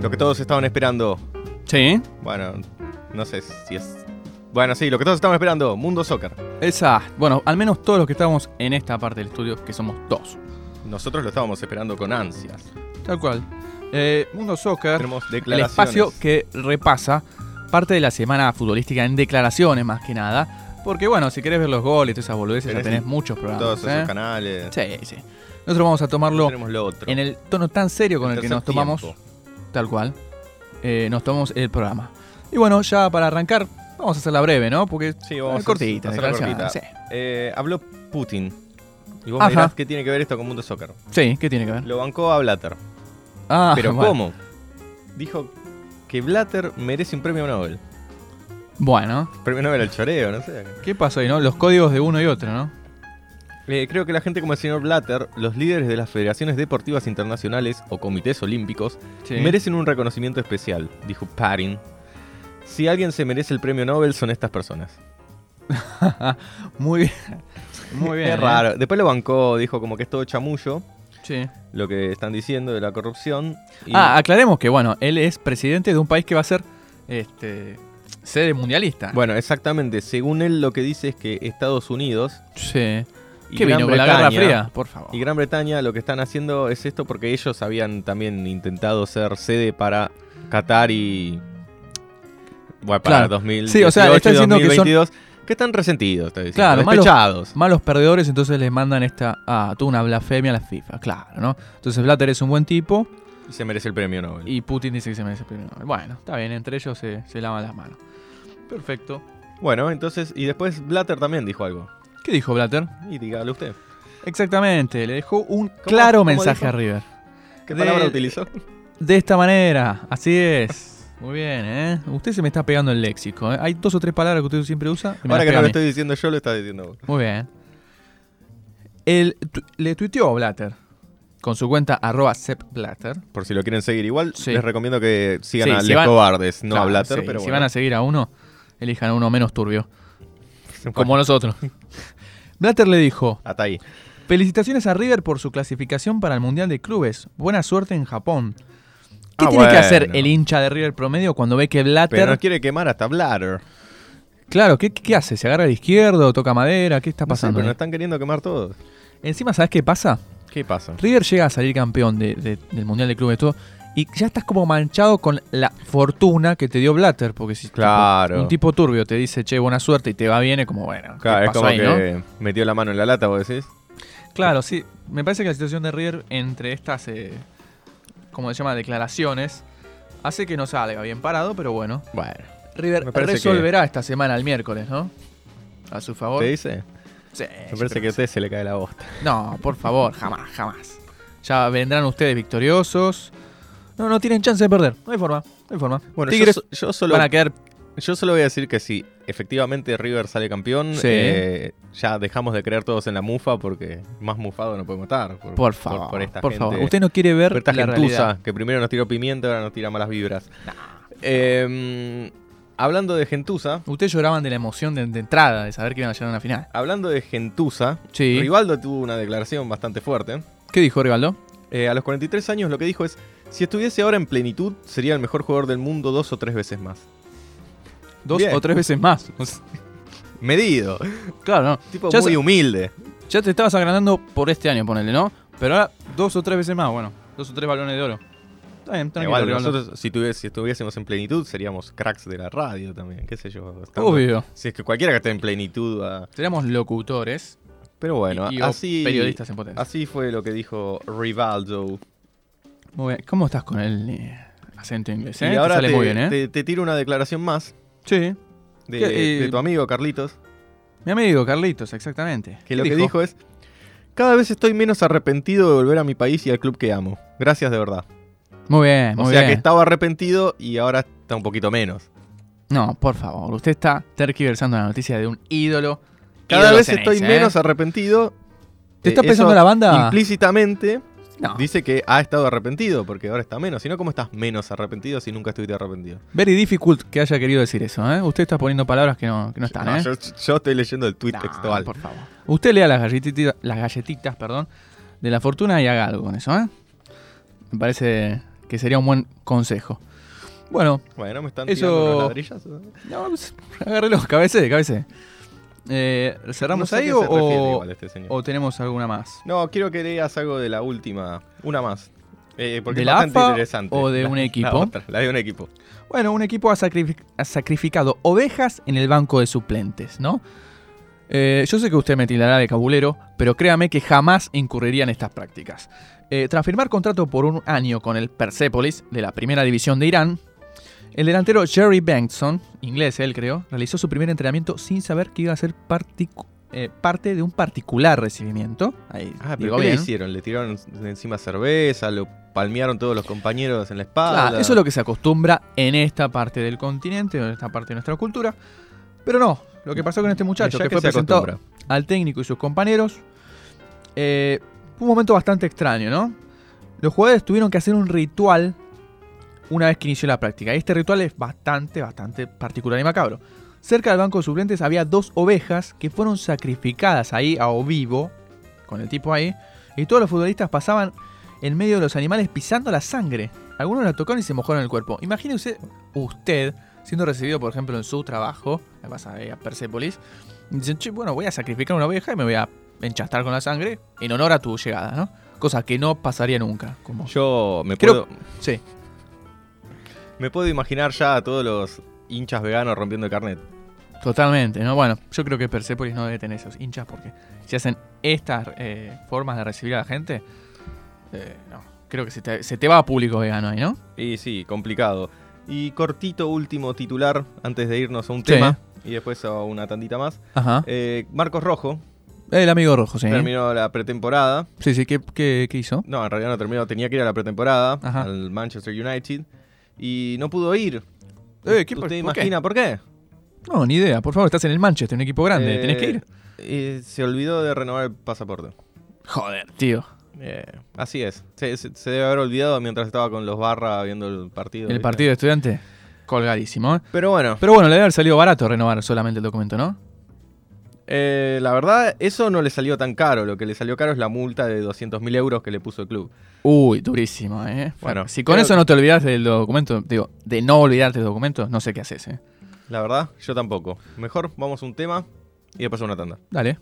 Lo que todos estaban esperando. Sí. Bueno, no sé si es. Bueno, sí, lo que todos estaban esperando. Mundo Soccer. Esa. Bueno, al menos todos los que estamos en esta parte del estudio, que somos dos. Nosotros lo estábamos esperando con ansias. Tal cual. Eh, Mundo Soccer, Tenemos el declaraciones. espacio que repasa parte de la semana futbolística en declaraciones más que nada. Porque bueno, si querés ver los goles y todas esas boludeces, ya Tenés muchos programas. Todos esos ¿eh? canales. Sí, sí. Nosotros vamos a tomarlo lo otro. en el tono tan serio con El el que nos tomamos. Tal cual, eh, nos tomamos el programa. Y bueno, ya para arrancar, vamos a hacerla breve, ¿no? Porque Sí, vamos a cortita, declaraciones, cortita. Eh, habló Putin. Y vos Ajá. me dirás qué tiene que ver esto con Mundo Soccer. Sí. sí, ¿qué tiene que ver? Lo bancó a Blatter. Ah, Pero bueno. ¿cómo? Dijo que Blatter merece un premio Nobel. Bueno, Premio Nobel al choreo, no sé. ¿qué pasó ahí, no? Los códigos de uno y otro, ¿no? Eh, creo que la gente como el señor Blatter, los líderes de las federaciones deportivas internacionales o comités olímpicos, Sí. merecen un reconocimiento especial, dijo Parin. Si alguien se merece el premio Nobel son estas personas. Muy bien. Muy bien. es ¿eh? raro. Después lo bancó, dijo como que es todo chamullo, Sí. lo que están diciendo de la corrupción. y- Ah, aclaremos que, bueno, él es presidente de un país que va a ser este, sede mundialista. Bueno, exactamente. Según él lo que dice es que Estados Unidos Sí. Y ¿Qué Gran vino con la Guerra Bretaña- Fría? Por favor. Y Gran Bretaña lo que están haciendo es esto porque ellos habían también intentado ser sede para Qatar y. Bueno, para Claro. 2018 Sí, o sea, está y diciendo que son- 2022, que están resentidos, está diciendo, Claro, malos-. Malos perdedores, entonces les mandan esta. Ah, tuvo una blasfemia a la FIFA, claro, ¿no? Entonces Blatter es un buen tipo Y se merece el premio Nobel. y Putin dice que se merece el premio Nobel. Bueno, está bien, entre ellos se, se lavan las manos. Perfecto. Bueno, entonces, y después Blatter también dijo algo. ¿Qué dijo Blatter? Y dígalo usted. Exactamente, le dejó un claro mensaje dijo? a River. ¿Qué De- palabra utilizó? De esta manera, así es. Muy bien, ¿eh? Usted se me está pegando el léxico. ¿eh? Hay dos o tres palabras que usted siempre usa. Ahora que no lo estoy diciendo yo, lo está diciendo vos. Muy bien. Él tu- le tuiteó Blatter con su cuenta arroba seppblatter. Por si lo quieren seguir igual, Sí. les recomiendo que sigan Sí, a si Les van- Cobardes, no a Blatter, sí, pero si van a seguir a uno, elijan a uno menos turbio. Como nosotros. Blatter le dijo, Hasta ahí. felicitaciones a River por su clasificación para el Mundial de Clubes. Buena suerte en Japón. ¿Qué Ah, tiene que hacer el hincha de River promedio cuando ve que Blatter... Pero nos quiere quemar hasta Blatter. Claro, ¿qué, qué hace? ¿Se agarra al izquierdo? ¿Toca madera? ¿Qué está No sé, pasando? pero ahí? nos están queriendo quemar todos. Encima, ¿sabes qué pasa? ¿Qué pasa? River llega a salir campeón de- de- del Mundial de Clubes todo y ya estás como manchado con la fortuna que te dio Blatter, porque si Claro. un tipo turbio te dice, che, buena suerte y te va bien, es como, bueno, ¿qué Claro, es como ahí, que no? metió la mano en la lata, vos decís. Claro, sí. Me parece que la situación de River entre estas, eh, como se llama, declaraciones, hace que no salga bien parado, pero bueno. Bueno. River resolverá esta semana el miércoles, ¿no? A su favor. ¿Te dice? Sí, Me parece que a usted se le cae la bosta. No, por favor, jamás, jamás. Ya vendrán ustedes victoriosos. No, no tienen chance de perder. No hay forma, no hay forma. Bueno, Tigres yo, yo solo, van a quedar. yo solo voy a decir que si efectivamente River sale campeón, Sí. eh, ya dejamos de creer todos en la mufa porque más mufado no podemos estar. Por, Por favor, por, esta favor. gente- Usted no quiere ver por esta la gentuza que primero nos tiró pimienta, ahora nos tira malas vibras. Eh, hablando de gentuza, Ustedes lloraban de la emoción de, de entrada, de saber que iban a llegar a una final. hablando de gentuza, Sí. Rivaldo tuvo una declaración bastante fuerte. ¿Qué dijo Rivaldo? Eh, a los 43 años lo que dijo es, si estuviese ahora en plenitud, sería el mejor jugador del mundo dos o tres veces más. Dos Bien. o tres veces más. Medido. claro, no. Tipo Ya muy se- humilde. Ya te estabas agrandando por este año, ponele, ¿no? Pero ahora dos o tres veces más, bueno. Dos o tres balones de oro. Está bien, tranquilo, Igual nosotros, si, tuvies- si estuviésemos en plenitud, seríamos cracks de la radio también, qué sé yo. Obvio. Si es que cualquiera que esté en plenitud va... Seríamos locutores Pero bueno, y, y o así, periodistas en potencia. así fue lo que dijo Rivaldo. Muy bien. ¿Cómo estás con el eh, acento inglés? ¿eh? Y Te ahora sale te, muy bien, ¿eh? te- te tiro una declaración más Sí. de, ¿Qué, eh, de tu amigo Carlitos, Mi amigo Carlitos, exactamente. que ¿Qué lo que dijo es, cada vez estoy menos arrepentido de volver a mi país y al club que amo. Gracias de verdad. Muy bien, O muy sea bien. que estaba arrepentido y ahora está un poquito menos. No, por favor. Usted está terquiversando la noticia de un ídolo. Cada ídolo vez estoy ¿eh? menos arrepentido. ¿Te está Eh, eso la banda? Implícitamente No. dice que ha estado arrepentido porque ahora está menos. Si no, ¿cómo estás menos arrepentido si nunca estuviste arrepentido? Very difficult que haya querido decir eso, ¿eh? Usted está poniendo palabras que no, que no están, No, ¿eh? yo, yo estoy leyendo el tweet No, textual. por favor. Usted lea las galletitas, las galletitas, perdón, de la fortuna y haga algo con eso, ¿eh? Me parece que sería un buen consejo. Bueno, Bueno, me están Eso- tirando los ladrillos. no, pues, agárrelo, cabece, cabece. Eh, ¿Cerramos No sé a ahí o, este o tenemos alguna más? No, quiero que leas algo de la última. Una más. Eh, porque ¿De es la bastante AFA interesante. o de La- un La, equipo? otra, la de un equipo. Bueno, un equipo ha, sacrific- ha sacrificado ovejas en el banco de suplentes, ¿no? Eh, yo sé que usted me tildará de cabulero, pero créame que jamás incurriría en estas prácticas. Eh, tras firmar contrato por un año con el Persepolis de la primera división de Irán, el delantero Jerry Bankson, inglés él creo, realizó su primer entrenamiento sin saber que iba a ser eh, parte de un particular recibimiento. Ahí, Ah, pero ¿qué le hicieron? ¿Le tiraron encima cerveza? ¿Lo palmearon todos los compañeros en la espalda? Claro, eso es lo que se acostumbra en esta parte del continente, en esta parte de nuestra cultura. Pero no, lo que pasó con este muchacho, Ya que, fue se presentado acostumbra. al técnico y sus compañeros, eh, fue un momento bastante extraño, ¿no? Los jugadores tuvieron que hacer un ritual una vez que inició la práctica. Este ritual es bastante, bastante particular y macabro. Cerca del banco de suplentes había dos ovejas que fueron sacrificadas ahí a o vivo, con el tipo ahí, y todos los futbolistas pasaban en medio de los animales pisando la sangre. Algunos la tocaron y se mojaron el cuerpo. Imagínese usted siendo recibido, por ejemplo, en su trabajo, me vas a, a Persepolis, y dicen, che, bueno, voy a sacrificar una oveja y me voy a enchastar con la sangre en honor a tu llegada, ¿no? Cosa que no pasaría nunca. Como... Yo me Creo- puedo, Sí. Me puedo imaginar ya a todos los hinchas veganos rompiendo el carnet. Totalmente, ¿no? Bueno, yo creo que Persepolis no debe tener esos hinchas porque si hacen estas eh, formas de recibir a la gente, eh, no, creo que se te, se te va a público vegano ahí, ¿no? Y sí, complicado. Y cortito último titular antes de irnos a un Sí. tema y después a una tandita más. Ajá. Eh, Marcos Rojo El amigo rojo, sí. terminó la pretemporada. Sí, sí, ¿qué, qué, qué hizo? No, en realidad no terminó, tenía que ir a la pretemporada Ajá. al Manchester United y no pudo ir. Eh, ¿qué- ¿Usted por qué? imagina por qué? No, ni idea. Por favor, estás en el Manchester, un equipo grande. Eh, Tenés que ir. eh, se olvidó de renovar el pasaporte. Joder, tío. Eh, así es. Se, se- se debe haber olvidado mientras estaba con los barra viendo el partido. El ¿viste? partido de estudiante, colgadísimo. ¿eh? Pero bueno, Pero bueno, le debe haber salido barato renovar solamente el documento, ¿no? Eh, la verdad, eso no le salió tan caro. Lo que le salió caro es la multa de 200.000 euros que le puso el club. Uy, durísimo, ¿eh? Bueno, si con eso que- no te olvidas del documento, digo, de no olvidarte del documento, no sé qué haces, ¿eh? La verdad, yo tampoco. Mejor vamos a un tema y después a una tanda. Dale.